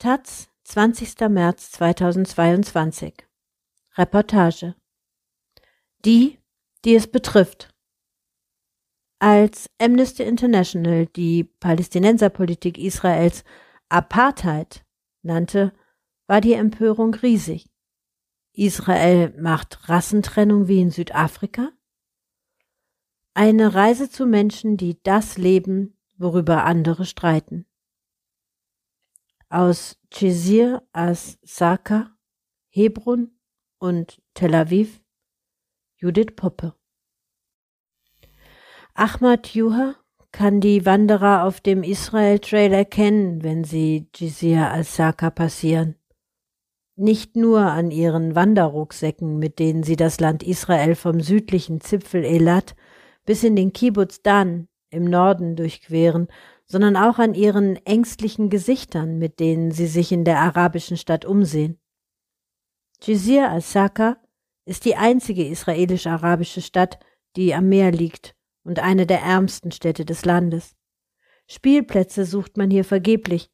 Taz, 20. März 2022. Reportage. Die, die es betrifft. Als Amnesty International die Palästinenserpolitik Israels Apartheid nannte, war die Empörung riesig. Israel macht Rassentrennung wie in Südafrika? Eine Reise zu Menschen, die das leben, worüber andere streiten aus Chizir as-Saka, Hebron und Tel Aviv Judith Poppe. Ahmad Juha kann die Wanderer auf dem Israel Trail erkennen, wenn sie Jizir al-Saka passieren. Nicht nur an ihren Wanderrucksäcken, mit denen sie das Land Israel vom südlichen Zipfel Elat bis in den Kibbutz Dan im Norden durchqueren sondern auch an ihren ängstlichen Gesichtern, mit denen sie sich in der arabischen Stadt umsehen. Jizir al-Saka ist die einzige israelisch-arabische Stadt, die am Meer liegt und eine der ärmsten Städte des Landes. Spielplätze sucht man hier vergeblich.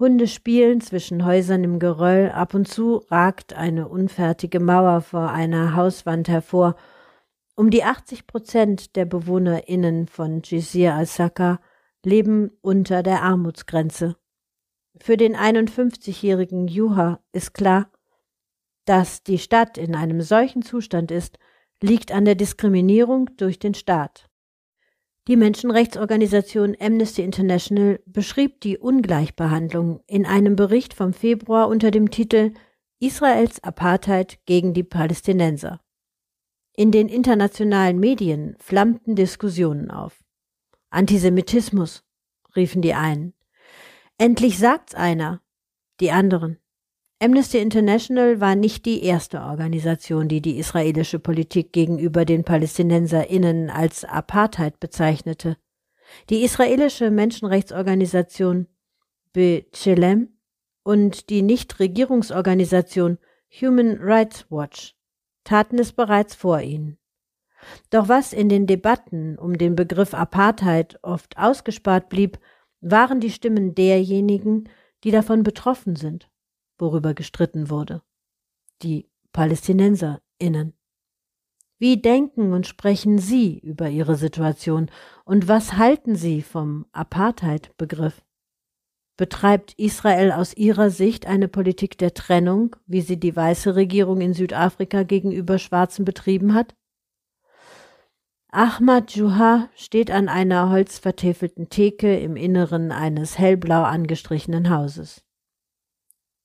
Hunde spielen zwischen Häusern im Geröll, ab und zu ragt eine unfertige Mauer vor einer Hauswand hervor. Um die 80 Prozent der BewohnerInnen von Jizir al-Saka leben unter der Armutsgrenze. Für den 51-jährigen Juha ist klar, dass die Stadt in einem solchen Zustand ist, liegt an der Diskriminierung durch den Staat. Die Menschenrechtsorganisation Amnesty International beschrieb die Ungleichbehandlung in einem Bericht vom Februar unter dem Titel Israels Apartheid gegen die Palästinenser. In den internationalen Medien flammten Diskussionen auf. Antisemitismus, riefen die einen. Endlich sagt's einer, die anderen. Amnesty International war nicht die erste Organisation, die die israelische Politik gegenüber den PalästinenserInnen als Apartheid bezeichnete. Die israelische Menschenrechtsorganisation B'Tselem und die Nichtregierungsorganisation Human Rights Watch taten es bereits vor ihnen. Doch was in den Debatten um den Begriff Apartheid oft ausgespart blieb, waren die Stimmen derjenigen, die davon betroffen sind, worüber gestritten wurde. Die PalästinenserInnen. Wie denken und sprechen Sie über Ihre Situation und was halten Sie vom Apartheid-Begriff? Betreibt Israel aus Ihrer Sicht eine Politik der Trennung, wie sie die weiße Regierung in Südafrika gegenüber Schwarzen betrieben hat? Ahmad Juha steht an einer holzvertäfelten Theke im Inneren eines hellblau angestrichenen Hauses.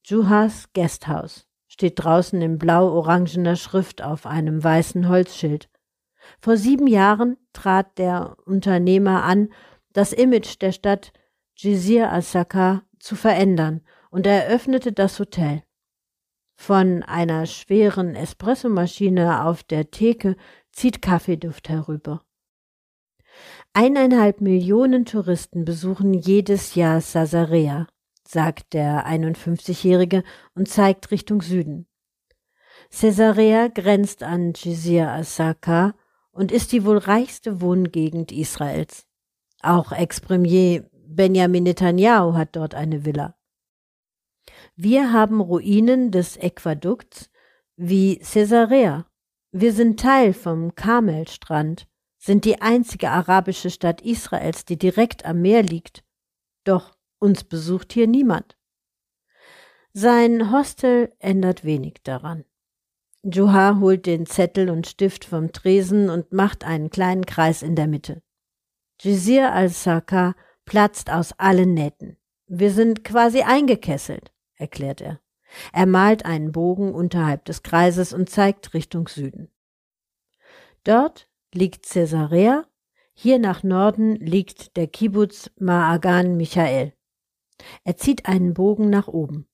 Juhas Guesthouse steht draußen in blau-orangener Schrift auf einem weißen Holzschild. Vor sieben Jahren trat der Unternehmer an, das Image der Stadt Jizir al-Sakar zu verändern und eröffnete das Hotel. Von einer schweren Espressomaschine auf der Theke zieht Kaffeeduft herüber. Eineinhalb Millionen Touristen besuchen jedes Jahr Sasarea, sagt der 51-Jährige und zeigt Richtung Süden. Caesarea grenzt an Jizir al-Sakar und ist die wohl reichste Wohngegend Israels. Auch Ex-Premier Benjamin Netanyahu hat dort eine Villa. Wir haben Ruinen des Äquadukts wie Caesarea, wir sind Teil vom Karmelstrand, sind die einzige arabische Stadt Israels, die direkt am Meer liegt. Doch uns besucht hier niemand. Sein Hostel ändert wenig daran. Juha holt den Zettel und Stift vom Tresen und macht einen kleinen Kreis in der Mitte. Jizir al-Saka platzt aus allen Nähten. Wir sind quasi eingekesselt, erklärt er. Er malt einen Bogen unterhalb des Kreises und zeigt Richtung Süden. Dort liegt Caesarea, hier nach Norden liegt der Kibbutz Ma'agan Michael. Er zieht einen Bogen nach oben,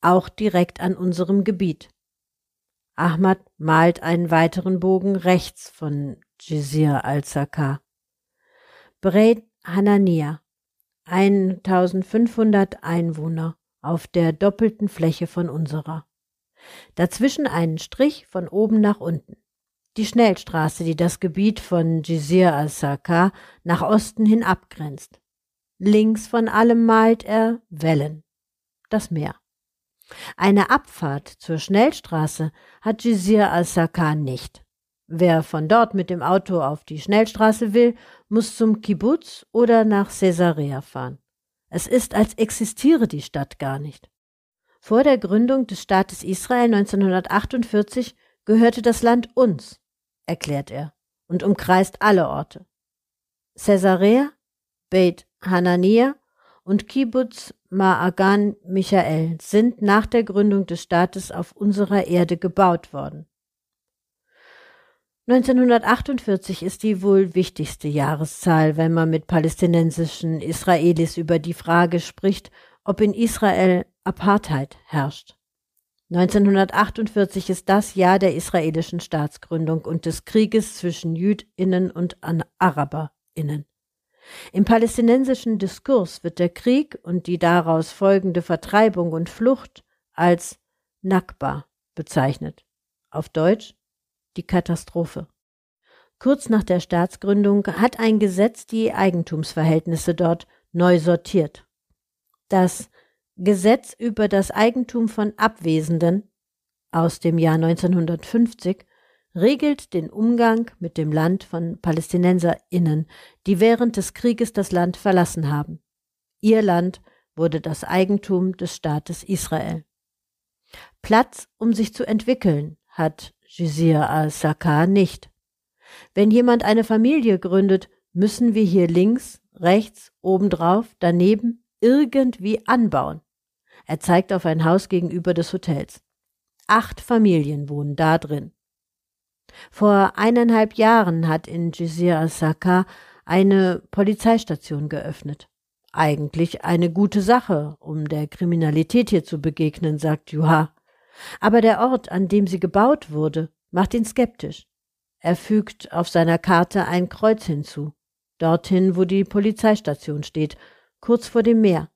auch direkt an unserem Gebiet. Ahmad malt einen weiteren Bogen rechts von Jizir al-Sakar. Bred Hanania, 1500 Einwohner, auf der doppelten Fläche von unserer. Dazwischen einen Strich von oben nach unten. Die Schnellstraße, die das Gebiet von Jizir al-Sakar nach Osten hin abgrenzt. Links von allem malt er Wellen. das Meer. Eine Abfahrt zur Schnellstraße hat Jizir al-Sakar nicht. Wer von dort mit dem Auto auf die Schnellstraße will, muss zum Kibbutz oder nach Caesarea fahren. Es ist, als existiere die Stadt gar nicht. Vor der Gründung des Staates Israel 1948 gehörte das Land uns, erklärt er, und umkreist alle Orte. Caesarea, Beit Hanania und Kibbutz Ma'agan Michael sind nach der Gründung des Staates auf unserer Erde gebaut worden. 1948 ist die wohl wichtigste Jahreszahl, wenn man mit palästinensischen Israelis über die Frage spricht, ob in Israel Apartheid herrscht. 1948 ist das Jahr der israelischen Staatsgründung und des Krieges zwischen Jüdinnen und Araberinnen. Im palästinensischen Diskurs wird der Krieg und die daraus folgende Vertreibung und Flucht als Nakba bezeichnet. Auf Deutsch die Katastrophe. Kurz nach der Staatsgründung hat ein Gesetz die Eigentumsverhältnisse dort neu sortiert. Das Gesetz über das Eigentum von Abwesenden aus dem Jahr 1950 regelt den Umgang mit dem Land von PalästinenserInnen, die während des Krieges das Land verlassen haben. Ihr Land wurde das Eigentum des Staates Israel. Platz, um sich zu entwickeln, hat Jizir al-Sakar nicht. Wenn jemand eine Familie gründet, müssen wir hier links, rechts, obendrauf, daneben irgendwie anbauen. Er zeigt auf ein Haus gegenüber des Hotels. Acht Familien wohnen da drin. Vor eineinhalb Jahren hat in Jizir al-Sakar eine Polizeistation geöffnet. Eigentlich eine gute Sache, um der Kriminalität hier zu begegnen, sagt Juha. Aber der Ort, an dem sie gebaut wurde, macht ihn skeptisch. Er fügt auf seiner Karte ein Kreuz hinzu, dorthin, wo die Polizeistation steht, kurz vor dem Meer.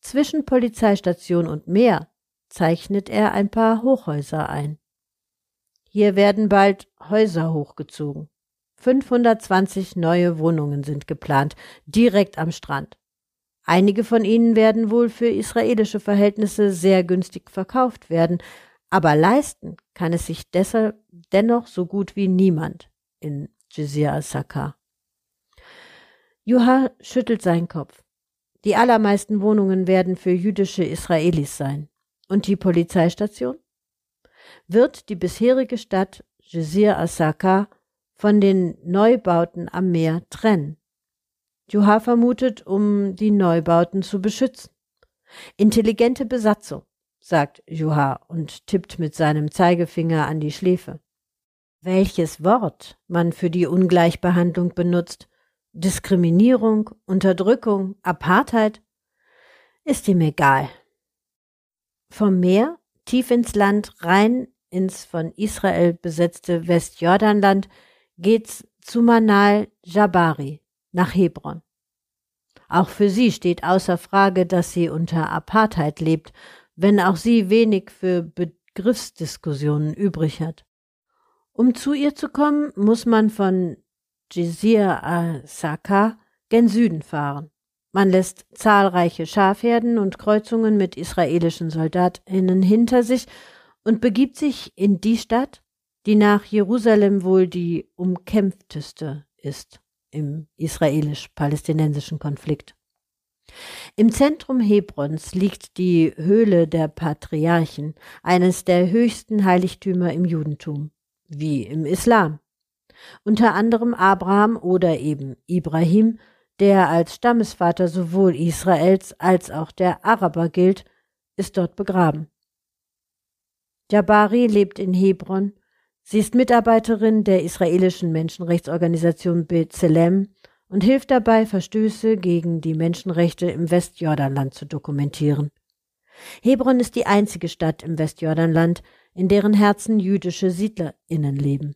Zwischen Polizeistation und Meer zeichnet er ein paar Hochhäuser ein. Hier werden bald Häuser hochgezogen. 520 neue Wohnungen sind geplant, direkt am Strand. Einige von ihnen werden wohl für israelische Verhältnisse sehr günstig verkauft werden, aber leisten kann es sich deshalb dennoch so gut wie niemand in Jizir al-Sakar. Juha schüttelt seinen Kopf. Die allermeisten Wohnungen werden für jüdische Israelis sein. Und die Polizeistation? wird die bisherige Stadt Jizir Asaka von den Neubauten am Meer trennen. Juha vermutet, um die Neubauten zu beschützen. Intelligente Besatzung, sagt Juha und tippt mit seinem Zeigefinger an die Schläfe. Welches Wort man für die Ungleichbehandlung benutzt, Diskriminierung, Unterdrückung, Apartheid, ist ihm egal. Vom Meer tief ins Land, rein ins von Israel besetzte Westjordanland, geht's zu Manal Jabari nach Hebron. Auch für sie steht außer Frage, dass sie unter Apartheid lebt, wenn auch sie wenig für Begriffsdiskussionen übrig hat. Um zu ihr zu kommen, muss man von Jizir al-Saka gen Süden fahren. Man lässt zahlreiche Schafherden und Kreuzungen mit israelischen Soldatinnen hinter sich und begibt sich in die Stadt, die nach Jerusalem wohl die umkämpfteste ist im israelisch-palästinensischen Konflikt. Im Zentrum Hebrons liegt die Höhle der Patriarchen, eines der höchsten Heiligtümer im Judentum, wie im Islam. Unter anderem Abraham oder eben Ibrahim, der als Stammesvater sowohl Israels als auch der Araber gilt, ist dort begraben. Jabari lebt in Hebron. Sie ist Mitarbeiterin der israelischen Menschenrechtsorganisation B'Tselem und hilft dabei, Verstöße gegen die Menschenrechte im Westjordanland zu dokumentieren. Hebron ist die einzige Stadt im Westjordanland, in deren Herzen jüdische SiedlerInnen leben.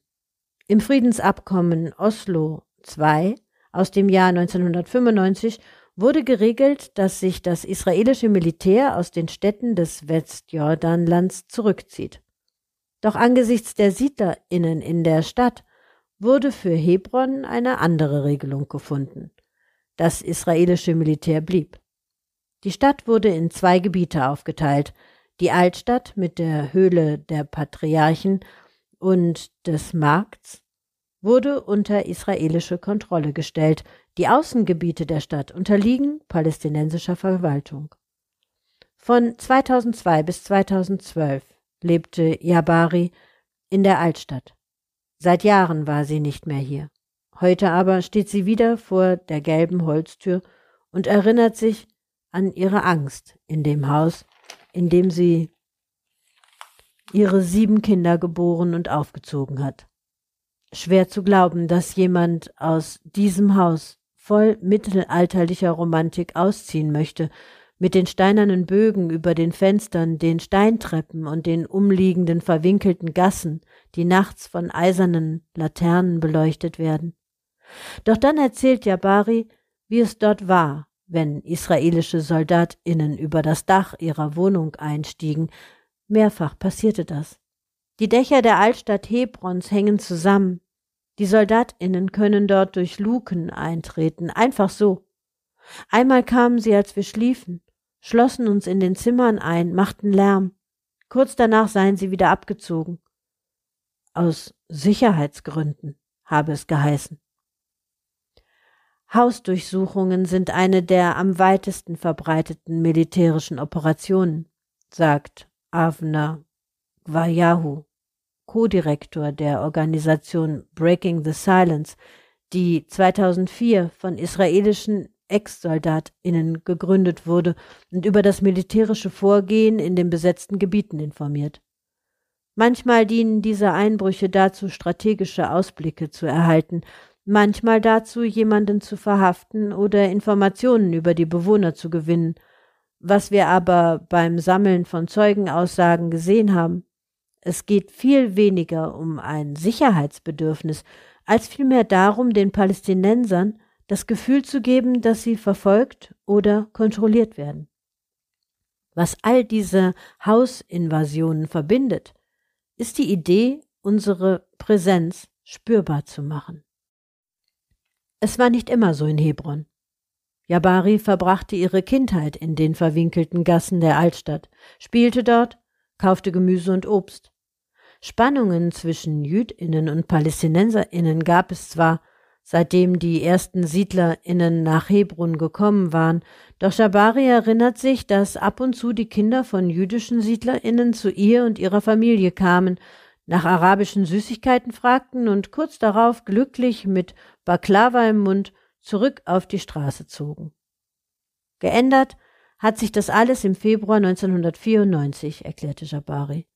Im Friedensabkommen Oslo II aus dem Jahr 1995 wurde geregelt, dass sich das israelische Militär aus den Städten des Westjordanlands zurückzieht. Doch angesichts der SiedlerInnen in der Stadt wurde für Hebron eine andere Regelung gefunden. Das israelische Militär blieb. Die Stadt wurde in zwei Gebiete aufgeteilt, die Altstadt mit der Höhle der Patriarchen und des Markts wurde unter israelische Kontrolle gestellt, die Außengebiete der Stadt unterliegen palästinensischer Verwaltung. Von 2002 bis 2012 lebte Jabari in der Altstadt. Seit Jahren war sie nicht mehr hier. Heute aber steht sie wieder vor der gelben Holztür und erinnert sich an ihre Angst in dem Haus, in dem sie ihre sieben Kinder geboren und aufgezogen hat. Schwer zu glauben, dass jemand aus diesem Haus voll mittelalterlicher Romantik ausziehen möchte, mit den steinernen Bögen über den Fenstern, den Steintreppen und den umliegenden verwinkelten Gassen, die nachts von eisernen Laternen beleuchtet werden. Doch dann erzählt Jabari, wie es dort war, wenn israelische Soldatinnen über das Dach ihrer Wohnung einstiegen. Mehrfach passierte das. Die Dächer der Altstadt Hebrons hängen zusammen. Die Soldatinnen können dort durch Luken eintreten, einfach so. Einmal kamen sie, als wir schliefen, schlossen uns in den Zimmern ein, machten Lärm. Kurz danach seien sie wieder abgezogen. Aus Sicherheitsgründen habe es geheißen. Hausdurchsuchungen sind eine der am weitesten verbreiteten militärischen Operationen, sagt Avner Gwayahu, Co-Direktor der Organisation Breaking the Silence, die 2004 von israelischen Ex-SoldatInnen gegründet wurde und über das militärische Vorgehen in den besetzten Gebieten informiert. Manchmal dienen diese Einbrüche dazu, strategische Ausblicke zu erhalten manchmal dazu, jemanden zu verhaften oder Informationen über die Bewohner zu gewinnen, was wir aber beim Sammeln von Zeugenaussagen gesehen haben. Es geht viel weniger um ein Sicherheitsbedürfnis, als vielmehr darum, den Palästinensern das Gefühl zu geben, dass sie verfolgt oder kontrolliert werden. Was all diese Hausinvasionen verbindet, ist die Idee, unsere Präsenz spürbar zu machen. Es war nicht immer so in Hebron. Jabari verbrachte ihre Kindheit in den verwinkelten Gassen der Altstadt, spielte dort, kaufte Gemüse und Obst. Spannungen zwischen Jüdinnen und Palästinenserinnen gab es zwar, seitdem die ersten Siedlerinnen nach Hebron gekommen waren, doch Jabari erinnert sich, dass ab und zu die Kinder von jüdischen Siedlerinnen zu ihr und ihrer Familie kamen nach arabischen Süßigkeiten fragten und kurz darauf glücklich mit Baklava im Mund zurück auf die Straße zogen. Geändert hat sich das alles im Februar 1994, erklärte Jabari.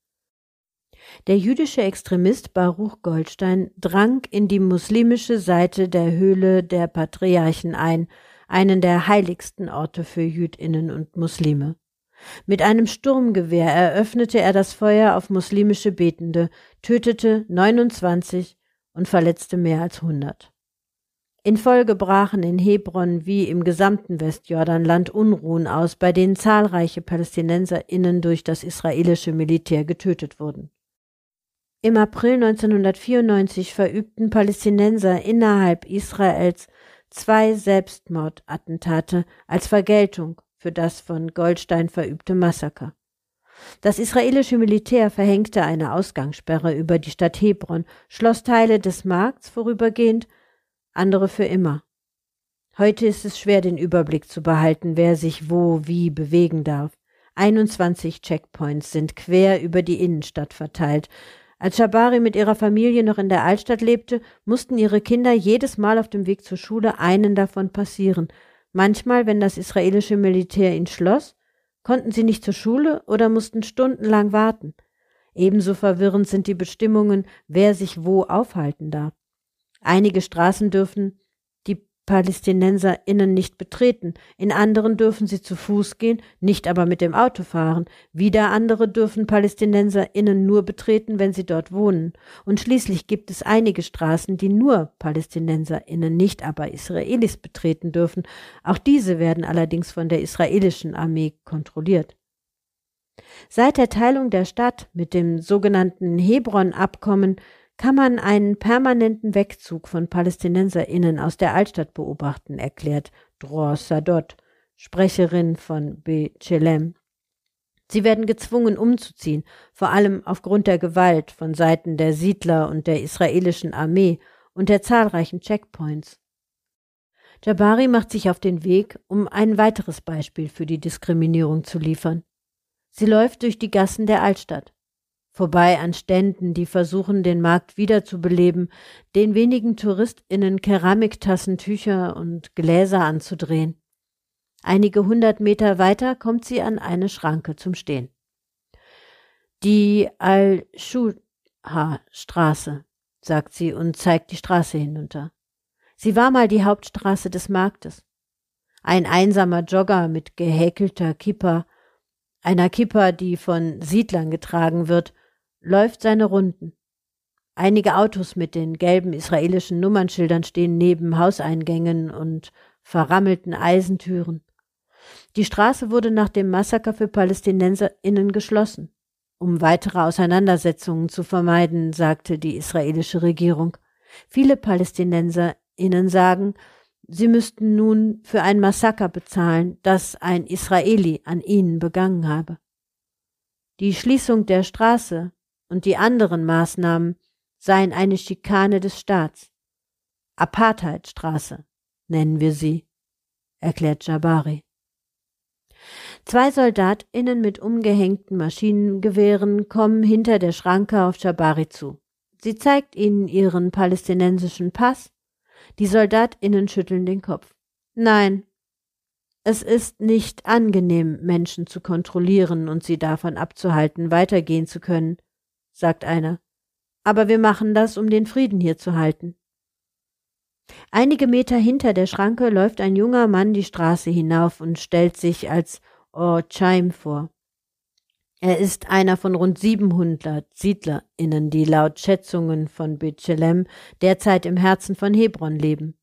Der jüdische Extremist Baruch Goldstein drang in die muslimische Seite der Höhle der Patriarchen ein, einen der heiligsten Orte für Jüdinnen und Muslime. Mit einem Sturmgewehr eröffnete er das Feuer auf muslimische Betende, tötete 29 und verletzte mehr als 100. In Folge brachen in Hebron wie im gesamten Westjordanland Unruhen aus, bei denen zahlreiche PalästinenserInnen durch das israelische Militär getötet wurden. Im April 1994 verübten Palästinenser innerhalb Israels zwei Selbstmordattentate als Vergeltung für das von Goldstein verübte Massaker. Das israelische Militär verhängte eine Ausgangssperre über die Stadt Hebron, schloss Teile des Markts vorübergehend, andere für immer. Heute ist es schwer, den Überblick zu behalten, wer sich wo wie bewegen darf. 21 Checkpoints sind quer über die Innenstadt verteilt. Als Shabari mit ihrer Familie noch in der Altstadt lebte, mussten ihre Kinder jedes Mal auf dem Weg zur Schule einen davon passieren. Manchmal, wenn das israelische Militär ihn schloss, konnten sie nicht zur Schule oder mussten stundenlang warten. Ebenso verwirrend sind die Bestimmungen, wer sich wo aufhalten darf. Einige Straßen dürfen PalästinenserInnen nicht betreten, in anderen dürfen sie zu Fuß gehen, nicht aber mit dem Auto fahren, wieder andere dürfen PalästinenserInnen nur betreten, wenn sie dort wohnen, und schließlich gibt es einige Straßen, die nur PalästinenserInnen, nicht aber Israelis betreten dürfen, auch diese werden allerdings von der israelischen Armee kontrolliert. Seit der Teilung der Stadt mit dem sogenannten Hebron-Abkommen kann man einen permanenten Wegzug von PalästinenserInnen aus der Altstadt beobachten, erklärt Dror Sadot, Sprecherin von Bechelem. Sie werden gezwungen umzuziehen, vor allem aufgrund der Gewalt von Seiten der Siedler und der israelischen Armee und der zahlreichen Checkpoints. Jabari macht sich auf den Weg, um ein weiteres Beispiel für die Diskriminierung zu liefern. Sie läuft durch die Gassen der Altstadt, vorbei an Ständen, die versuchen, den Markt wiederzubeleben, den wenigen TouristInnen Keramiktassen, Tücher und Gläser anzudrehen. Einige hundert Meter weiter kommt sie an eine Schranke zum Stehen. Die Al-Shuha-Straße, sagt sie und zeigt die Straße hinunter. Sie war mal die Hauptstraße des Marktes. Ein einsamer Jogger mit gehäkelter Kippa, einer Kippa, die von Siedlern getragen wird, läuft seine Runden. Einige Autos mit den gelben israelischen Nummernschildern stehen neben Hauseingängen und verrammelten Eisentüren. Die Straße wurde nach dem Massaker für PalästinenserInnen geschlossen, um weitere Auseinandersetzungen zu vermeiden, sagte die israelische Regierung. Viele PalästinenserInnen sagen, sie müssten nun für ein Massaker bezahlen, das ein Israeli an ihnen begangen habe. Die Schließung der Straße und die anderen Maßnahmen seien eine Schikane des Staats. Apartheidstraße nennen wir sie, erklärt Jabari. Zwei SoldatInnen mit umgehängten Maschinengewehren kommen hinter der Schranke auf Jabari zu. Sie zeigt ihnen ihren palästinensischen Pass. Die SoldatInnen schütteln den Kopf. Nein, es ist nicht angenehm, Menschen zu kontrollieren und sie davon abzuhalten, weitergehen zu können, sagt einer. Aber wir machen das, um den Frieden hier zu halten. Einige Meter hinter der Schranke läuft ein junger Mann die Straße hinauf und stellt sich als Orchaim vor. Er ist einer von rund 700 SiedlerInnen, die laut Schätzungen von Bethlehem derzeit im Herzen von Hebron leben.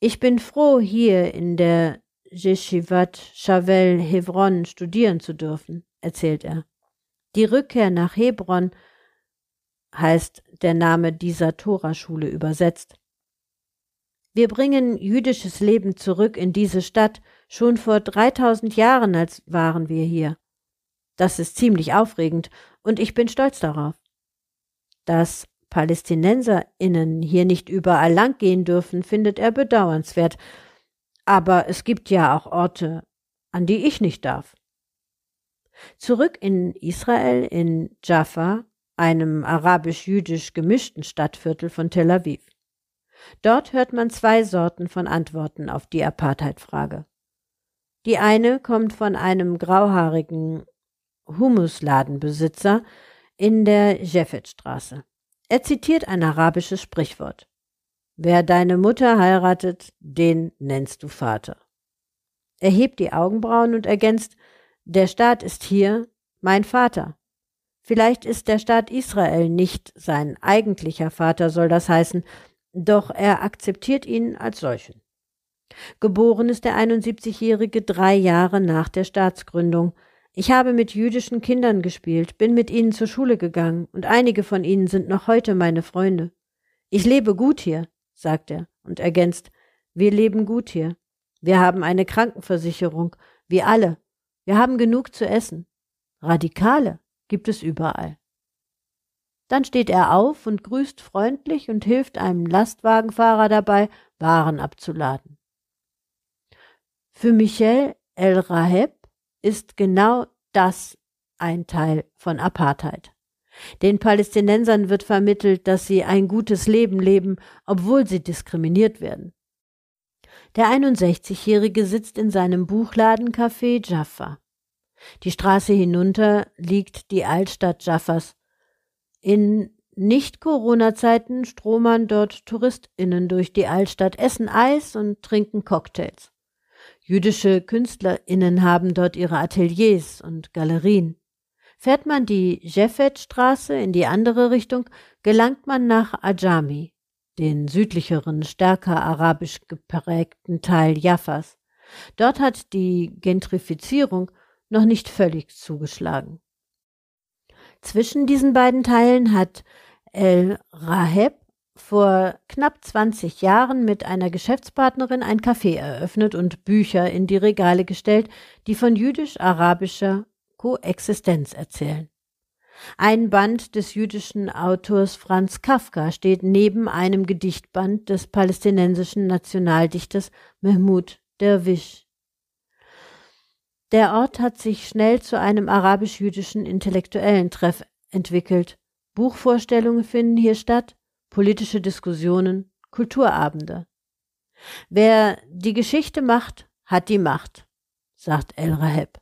Ich bin froh, hier in der Yeshivat Shavel Hebron studieren zu dürfen, erzählt er. Die Rückkehr nach Hebron heißt der Name dieser Toraschule übersetzt. Wir bringen jüdisches Leben zurück in diese Stadt. Schon vor 3000 Jahren als waren wir hier. Das ist ziemlich aufregend und ich bin stolz darauf. Dass PalästinenserInnen hier nicht überall langgehen dürfen, findet er bedauernswert. Aber es gibt ja auch Orte, an die ich nicht darf. Zurück in Israel, in Jaffa, einem arabisch-jüdisch gemischten Stadtviertel von Tel Aviv. Dort hört man zwei Sorten von Antworten auf die Apartheid-Frage. Die eine kommt von einem grauhaarigen Humusladenbesitzer in der Jeffetstraße. Er zitiert ein arabisches Sprichwort. Wer deine Mutter heiratet, den nennst du Vater. Er hebt die Augenbrauen und ergänzt, der Staat ist hier mein Vater. Vielleicht ist der Staat Israel nicht sein eigentlicher Vater, soll das heißen, doch er akzeptiert ihn als solchen. Geboren ist der 71-Jährige drei Jahre nach der Staatsgründung. Ich habe mit jüdischen Kindern gespielt, bin mit ihnen zur Schule gegangen und einige von ihnen sind noch heute meine Freunde. Ich lebe gut hier, sagt er und ergänzt, wir leben gut hier. Wir haben eine Krankenversicherung, wie alle. Wir haben genug zu essen. Radikale gibt es überall. Dann steht er auf und grüßt freundlich und hilft einem Lastwagenfahrer dabei, Waren abzuladen. Für Michel El Raheb ist genau das ein Teil von Apartheid. Den Palästinensern wird vermittelt, dass sie ein gutes Leben leben, obwohl sie diskriminiert werden. Der 61-Jährige sitzt in seinem Buchladencafé Jaffa. Die Straße hinunter liegt die Altstadt Jaffas, in Nicht-Corona-Zeiten stromern dort TouristInnen durch die Altstadt, essen Eis und trinken Cocktails. Jüdische KünstlerInnen haben dort ihre Ateliers und Galerien. Fährt man die Jeffet-Straße in die andere Richtung, gelangt man nach Ajami, den südlicheren, stärker arabisch geprägten Teil Jaffas. Dort hat die Gentrifizierung noch nicht völlig zugeschlagen. Zwischen diesen beiden Teilen hat El Raheb vor knapp 20 Jahren mit einer Geschäftspartnerin ein Café eröffnet und Bücher in die Regale gestellt, die von jüdisch-arabischer Koexistenz erzählen. Ein Band des jüdischen Autors Franz Kafka steht neben einem Gedichtband des palästinensischen Nationaldichters Mahmoud Derwish. Der Ort hat sich schnell zu einem arabisch-jüdischen intellektuellen Treff entwickelt. Buchvorstellungen finden hier statt, politische Diskussionen, Kulturabende. Wer die Geschichte macht, hat die Macht, sagt El Raheb.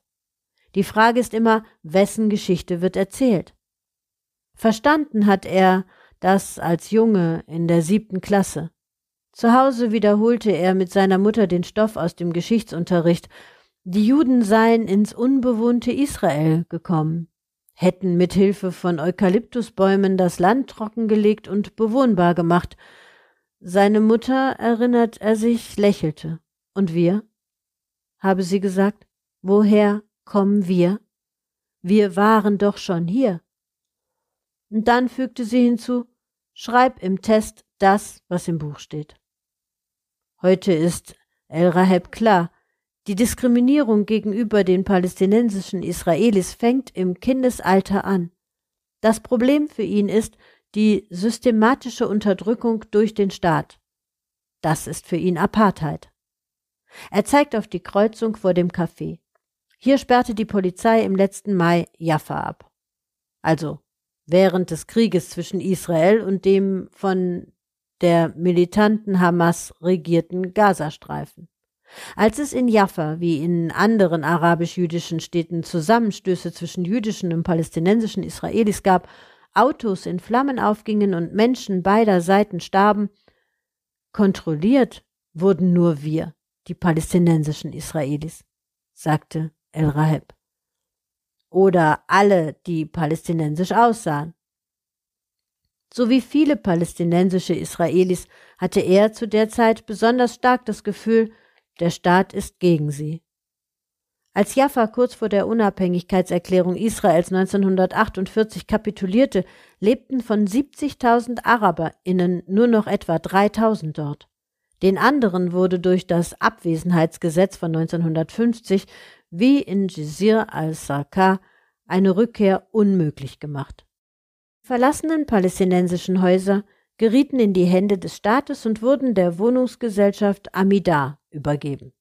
Die Frage ist immer, wessen Geschichte wird erzählt? Verstanden hat er das als Junge in der siebten Klasse. Zu Hause wiederholte er mit seiner Mutter den Stoff aus dem Geschichtsunterricht. Die Juden seien ins unbewohnte Israel gekommen hätten mit Hilfe von Eukalyptusbäumen das Land trockengelegt und bewohnbar gemacht. Seine Mutter, erinnert er sich, lächelte. Und wir? habe sie gesagt. Woher kommen wir? Wir waren doch schon hier. Und dann fügte sie hinzu, schreib im Test das, was im Buch steht. Heute ist El Raheb klar, die Diskriminierung gegenüber den palästinensischen Israelis fängt im Kindesalter an. Das Problem für ihn ist die systematische Unterdrückung durch den Staat. Das ist für ihn Apartheid. Er zeigt auf die Kreuzung vor dem Café. Hier sperrte die Polizei im letzten Mai Jaffa ab. Also während des Krieges zwischen Israel und dem von der militanten Hamas regierten Gazastreifen. Als es in Jaffa wie in anderen arabisch-jüdischen Städten Zusammenstöße zwischen jüdischen und palästinensischen Israelis gab, Autos in Flammen aufgingen und Menschen beider Seiten starben, kontrolliert wurden nur wir, die palästinensischen Israelis, sagte El Raheb. Oder alle, die palästinensisch aussahen. So wie viele palästinensische Israelis hatte er zu der Zeit besonders stark das Gefühl, der Staat ist gegen sie. Als Jaffa kurz vor der Unabhängigkeitserklärung Israels 1948 kapitulierte, lebten von 70.000 AraberInnen nur noch etwa 3.000 dort. Den anderen wurde durch das Abwesenheitsgesetz von 1950 wie in Jizir al-Sarkar eine Rückkehr unmöglich gemacht. Die verlassenen palästinensischen Häuser gerieten in die Hände des Staates und wurden der Wohnungsgesellschaft Amidar übergeben.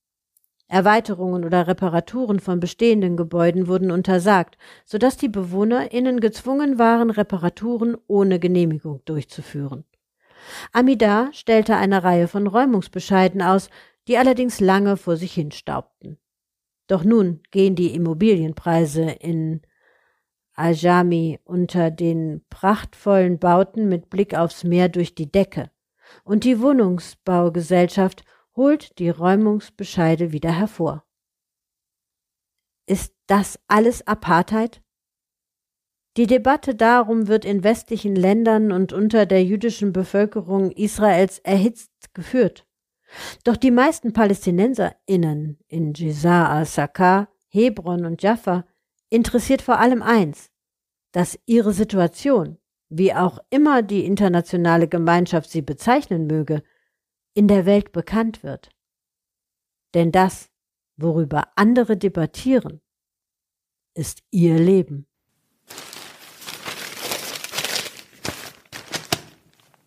Erweiterungen oder Reparaturen von bestehenden Gebäuden wurden untersagt, sodass die BewohnerInnen gezwungen waren, Reparaturen ohne Genehmigung durchzuführen. Amidar stellte eine Reihe von Räumungsbescheiden aus, die allerdings lange vor sich hinstaubten. Doch nun gehen die Immobilienpreise in Ajami unter den prachtvollen Bauten mit Blick aufs Meer durch die Decke, und die Wohnungsbaugesellschaft holt die Räumungsbescheide wieder hervor. Ist das alles Apartheid? Die Debatte darum wird in westlichen Ländern und unter der jüdischen Bevölkerung Israels erhitzt geführt. Doch die meisten PalästinenserInnen in Jizar al-Sakar, Hebron und Jaffa interessiert vor allem eins, dass ihre Situation, wie auch immer die internationale Gemeinschaft sie bezeichnen möge, in der Welt bekannt wird. Denn das, worüber andere debattieren, ist ihr Leben.